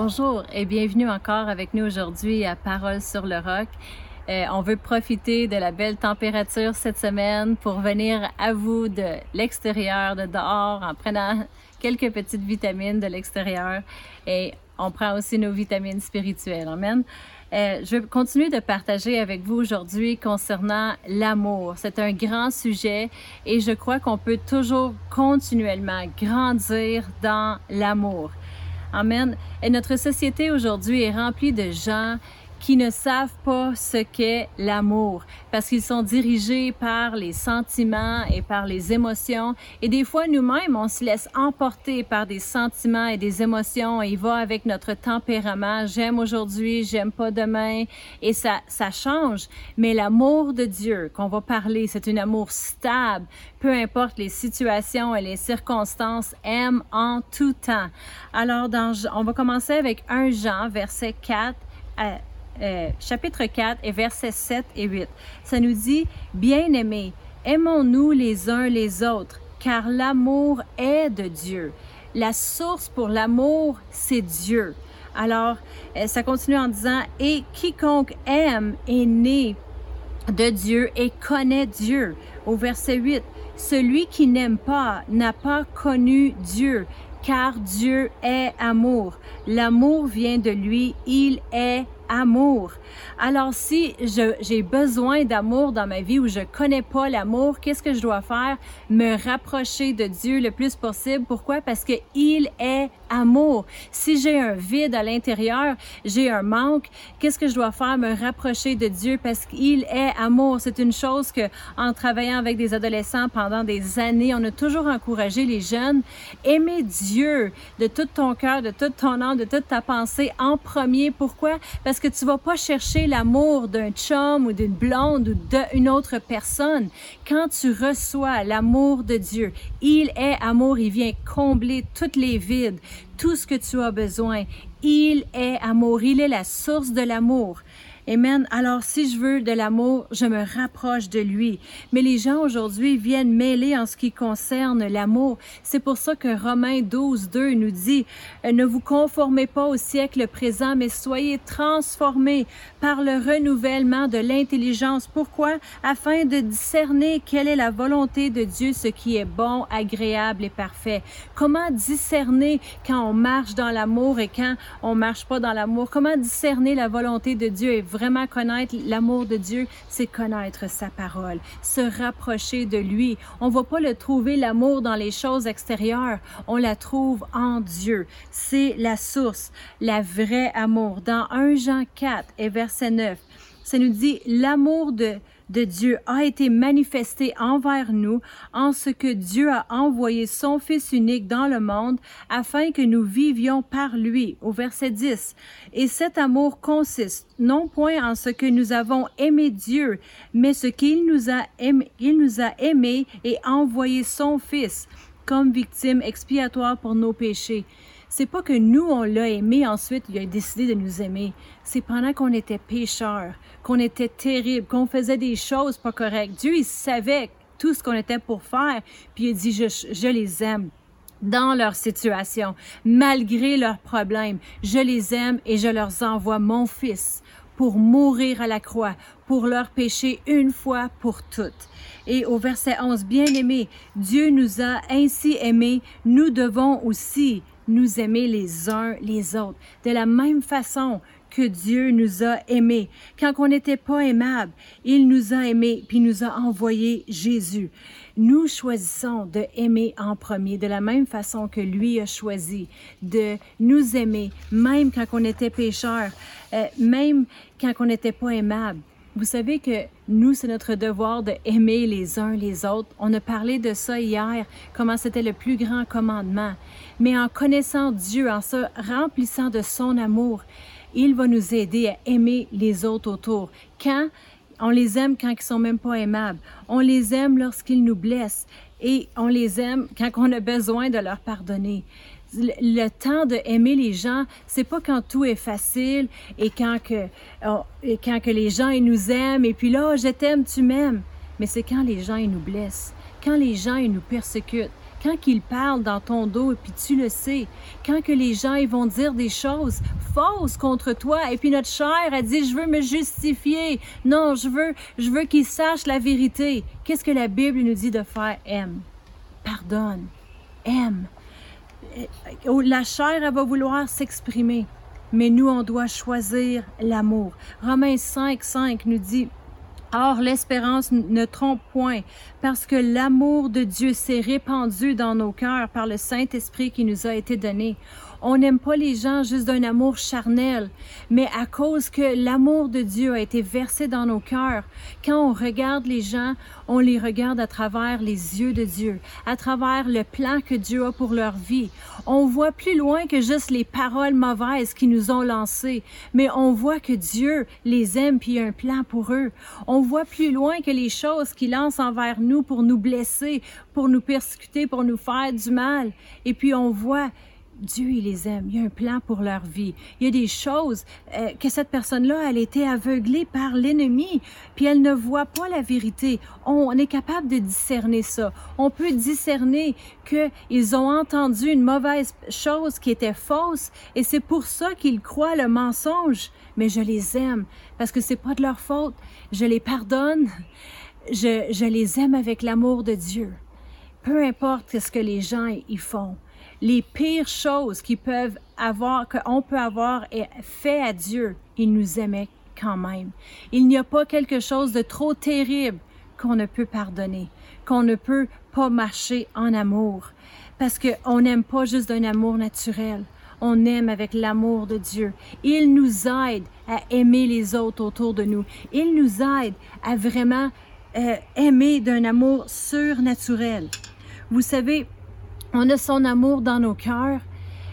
Bonjour et bienvenue encore avec nous aujourd'hui à Parole sur le roc. Euh, on veut profiter de la belle température cette semaine pour venir à vous de l'extérieur, de dehors, en prenant quelques petites vitamines de l'extérieur et on prend aussi nos vitamines spirituelles. Amen. Euh, je vais continuer de partager avec vous aujourd'hui concernant l'amour. C'est un grand sujet et je crois qu'on peut toujours continuellement grandir dans l'amour. Amen. Et notre société aujourd'hui est remplie de gens qui ne savent pas ce qu'est l'amour parce qu'ils sont dirigés par les sentiments et par les émotions. Et des fois, nous-mêmes, on se laisse emporter par des sentiments et des émotions il va avec notre tempérament. J'aime aujourd'hui, j'aime pas demain et ça, ça change. Mais l'amour de Dieu qu'on va parler, c'est un amour stable, peu importe les situations et les circonstances, aime en tout temps. Alors, dans, on va commencer avec 1 Jean, verset 4 à euh, chapitre 4 et versets 7 et 8. Ça nous dit, Bien-aimés, aimons-nous les uns les autres, car l'amour est de Dieu. La source pour l'amour, c'est Dieu. Alors, euh, ça continue en disant, Et quiconque aime est né de Dieu et connaît Dieu. Au verset 8, Celui qui n'aime pas n'a pas connu Dieu, car Dieu est amour. L'amour vient de lui, il est amour. Alors si j'ai besoin d'amour dans ma vie ou je connais pas l'amour, qu'est-ce que je dois faire? Me rapprocher de Dieu le plus possible. Pourquoi? Parce que il est amour. Si j'ai un vide à l'intérieur, j'ai un manque, qu'est-ce que je dois faire? Me rapprocher de Dieu parce qu'il est amour. C'est une chose que, en travaillant avec des adolescents pendant des années, on a toujours encouragé les jeunes. Aimer Dieu de tout ton cœur, de toute ton âme, de toute ta pensée en premier. Pourquoi? Parce que tu vas pas chercher l'amour d'un chum ou d'une blonde ou d'une autre personne. Quand tu reçois l'amour de Dieu, il est amour, il vient combler toutes les vides tout ce que tu as besoin. Il est amour, il est la source de l'amour. Amen. Alors, si je veux de l'amour, je me rapproche de lui. Mais les gens aujourd'hui viennent mêler en ce qui concerne l'amour. C'est pour ça que Romains 12, 2 nous dit, euh, ne vous conformez pas au siècle présent, mais soyez transformés par le renouvellement de l'intelligence. Pourquoi? Afin de discerner quelle est la volonté de Dieu, ce qui est bon, agréable et parfait. Comment discerner quand on marche dans l'amour et quand on marche pas dans l'amour? Comment discerner la volonté de Dieu et vraiment connaître l'amour de Dieu, c'est connaître sa parole, se rapprocher de lui. On va pas le trouver l'amour dans les choses extérieures, on la trouve en Dieu. C'est la source, la vraie amour. Dans 1 Jean 4 et verset 9, ça nous dit l'amour de de Dieu a été manifesté envers nous en ce que Dieu a envoyé son Fils unique dans le monde afin que nous vivions par lui, au verset 10. Et cet amour consiste non point en ce que nous avons aimé Dieu, mais ce qu'il nous a aimé, il nous a aimé et envoyé son Fils comme victime expiatoire pour nos péchés. C'est pas que nous, on l'a aimé, ensuite, il a décidé de nous aimer. C'est pendant qu'on était pécheurs, qu'on était terribles, qu'on faisait des choses pas correctes. Dieu, il savait tout ce qu'on était pour faire, puis il dit, je, je les aime dans leur situation, malgré leurs problèmes. Je les aime et je leur envoie mon Fils pour mourir à la croix, pour leur péché une fois pour toutes. Et au verset 11, bien aimé, Dieu nous a ainsi aimés, nous devons aussi nous aimer les uns les autres. De la même façon que Dieu nous a aimés. Quand on n'était pas aimable, il nous a aimés, puis nous a envoyé Jésus. Nous choisissons de aimer en premier, de la même façon que lui a choisi de nous aimer, même quand on était pécheur, euh, même quand on n'était pas aimable. Vous savez que nous, c'est notre devoir de les uns les autres. On a parlé de ça hier, comment c'était le plus grand commandement. Mais en connaissant Dieu, en se remplissant de son amour, il va nous aider à aimer les autres autour. Quand on les aime quand ils sont même pas aimables. On les aime lorsqu'ils nous blessent et on les aime quand on a besoin de leur pardonner le, temps de aimer les gens, c'est pas quand tout est facile et quand que, oh, quand que les gens ils nous aiment et puis là, oh, je t'aime, tu m'aimes. Mais c'est quand les gens ils nous blessent, quand les gens ils nous persécutent, quand qu'ils parlent dans ton dos, et puis tu le sais, quand que les gens ils vont dire des choses fausses contre toi, et puis notre chair a dit, je veux me justifier, non, je veux, je veux qu'ils sachent la vérité. Qu'est-ce que la Bible nous dit de faire? Aime, pardonne, aime. Oh, la chair, elle va vouloir s'exprimer, mais nous, on doit choisir l'amour. Romains 5, 5 nous dit, Or, l'espérance ne trompe point, parce que l'amour de Dieu s'est répandu dans nos cœurs par le Saint-Esprit qui nous a été donné. On n'aime pas les gens juste d'un amour charnel, mais à cause que l'amour de Dieu a été versé dans nos cœurs. Quand on regarde les gens, on les regarde à travers les yeux de Dieu, à travers le plan que Dieu a pour leur vie. On voit plus loin que juste les paroles mauvaises qui nous ont lancées, mais on voit que Dieu les aime puis a un plan pour eux. On voit plus loin que les choses qu'il lance envers nous pour nous blesser, pour nous persécuter, pour nous faire du mal. Et puis on voit Dieu, il les aime. Il y a un plan pour leur vie. Il y a des choses euh, que cette personne-là, elle a été aveuglée par l'ennemi, puis elle ne voit pas la vérité. On, est capable de discerner ça. On peut discerner qu'ils ont entendu une mauvaise chose qui était fausse, et c'est pour ça qu'ils croient le mensonge. Mais je les aime parce que c'est pas de leur faute. Je les pardonne. Je, je les aime avec l'amour de Dieu. Peu importe ce que les gens y font les pires choses peuvent avoir, qu'on peut avoir fait à Dieu, il nous aimait quand même. Il n'y a pas quelque chose de trop terrible qu'on ne peut pardonner, qu'on ne peut pas marcher en amour. Parce qu'on n'aime pas juste d'un amour naturel. On aime avec l'amour de Dieu. Il nous aide à aimer les autres autour de nous. Il nous aide à vraiment euh, aimer d'un amour surnaturel. Vous savez, on a son amour dans nos cœurs.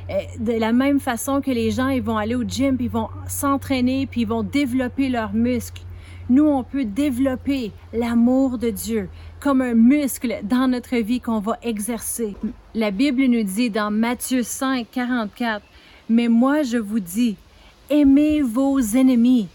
Euh, de la même façon que les gens, ils vont aller au gym, puis ils vont s'entraîner, puis ils vont développer leurs muscles. Nous, on peut développer l'amour de Dieu comme un muscle dans notre vie qu'on va exercer. La Bible nous dit dans Matthieu 5, 44, Mais moi, je vous dis, aimez vos ennemis.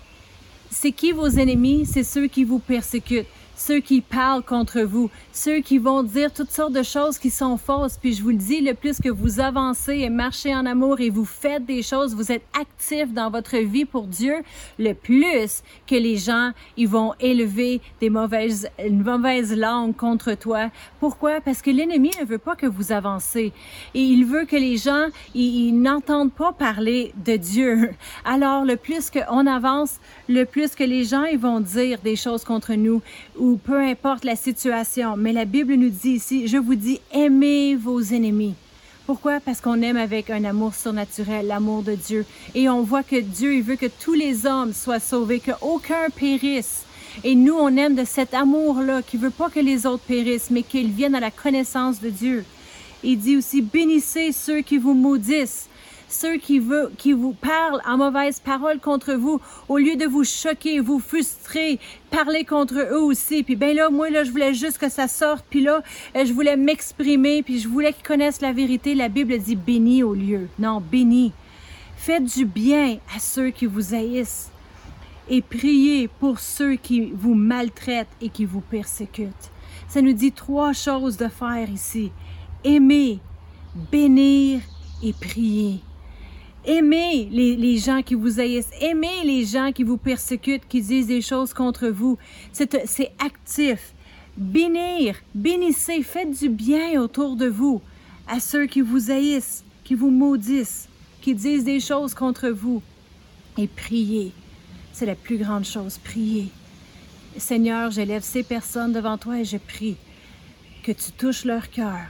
C'est qui vos ennemis? C'est ceux qui vous persécutent ceux qui parlent contre vous, ceux qui vont dire toutes sortes de choses qui sont fausses. Puis je vous le dis, le plus que vous avancez et marchez en amour et vous faites des choses, vous êtes actifs dans votre vie pour Dieu, le plus que les gens, ils vont élever des mauvaises, une mauvaise langue contre toi. Pourquoi? Parce que l'ennemi ne veut pas que vous avancez. Et il veut que les gens, ils, n'entendent pas parler de Dieu. Alors, le plus qu'on avance, le plus que les gens, ils vont dire des choses contre nous ou peu importe la situation. Mais la Bible nous dit ici, je vous dis, aimez vos ennemis. Pourquoi? Parce qu'on aime avec un amour surnaturel, l'amour de Dieu. Et on voit que Dieu, il veut que tous les hommes soient sauvés, qu'aucun périsse. Et nous, on aime de cet amour-là qui veut pas que les autres périssent, mais qu'ils viennent à la connaissance de Dieu. Il dit aussi, bénissez ceux qui vous maudissent ceux qui, veut, qui vous parlent en mauvaise parole contre vous, au lieu de vous choquer, vous frustrer, parler contre eux aussi. Puis ben là, moi, là, je voulais juste que ça sorte. Puis là, euh, je voulais m'exprimer, puis je voulais qu'ils connaissent la vérité. La Bible dit béni au lieu. Non, béni. Faites du bien à ceux qui vous haïssent et priez pour ceux qui vous maltraitent et qui vous persécutent. Ça nous dit trois choses de faire ici. Aimer, bénir et prier. Aimez les, gens qui vous haïssent. Aimez les gens qui vous persécutent, qui disent des choses contre vous. C'est actif. Bénir, bénissez, faites du bien autour de vous à ceux qui vous haïssent, qui vous maudissent, qui disent des choses contre vous. Et priez. C'est la plus grande chose. Priez. Seigneur, j'élève ces personnes devant toi et je prie que tu touches leur cœur.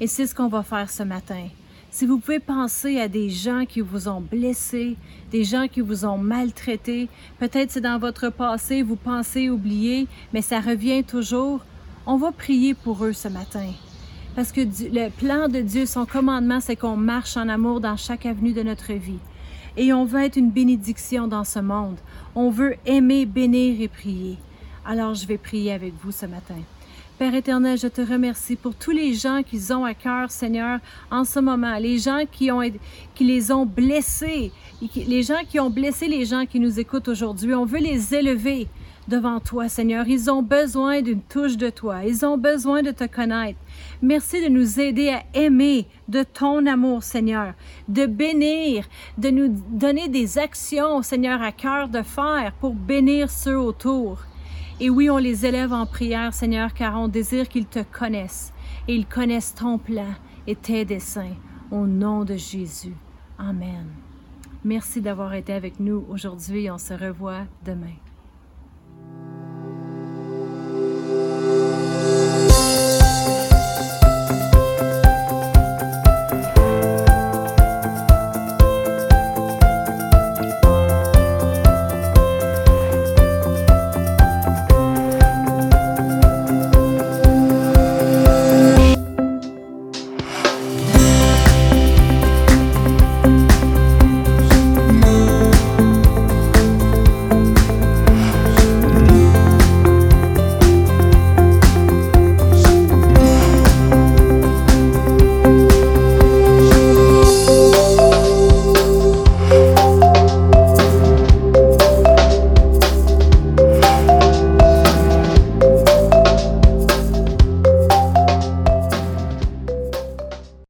Et c'est ce qu'on va faire ce matin. Si vous pouvez penser à des gens qui vous ont blessé, des gens qui vous ont maltraité, peut-être c'est dans votre passé, vous pensez oublier, mais ça revient toujours, on va prier pour eux ce matin. Parce que le plan de Dieu, son commandement, c'est qu'on marche en amour dans chaque avenue de notre vie. Et on veut être une bénédiction dans ce monde. On veut aimer, bénir et prier. Alors je vais prier avec vous ce matin. Père éternel, je te remercie pour tous les gens qui ont à cœur, Seigneur, en ce moment, les gens qui, ont, qui les ont blessés, les gens qui ont blessé les gens qui nous écoutent aujourd'hui. On veut les élever devant toi, Seigneur. Ils ont besoin d'une touche de toi. Ils ont besoin de te connaître. Merci de nous aider à aimer de ton amour, Seigneur, de bénir, de nous donner des actions, Seigneur, à cœur de faire pour bénir ceux autour. Et oui, on les élève en prière, Seigneur, car on désire qu'ils te connaissent et ils connaissent ton plan et tes desseins. Au nom de Jésus. Amen. Merci d'avoir été avec nous aujourd'hui. On se revoit demain.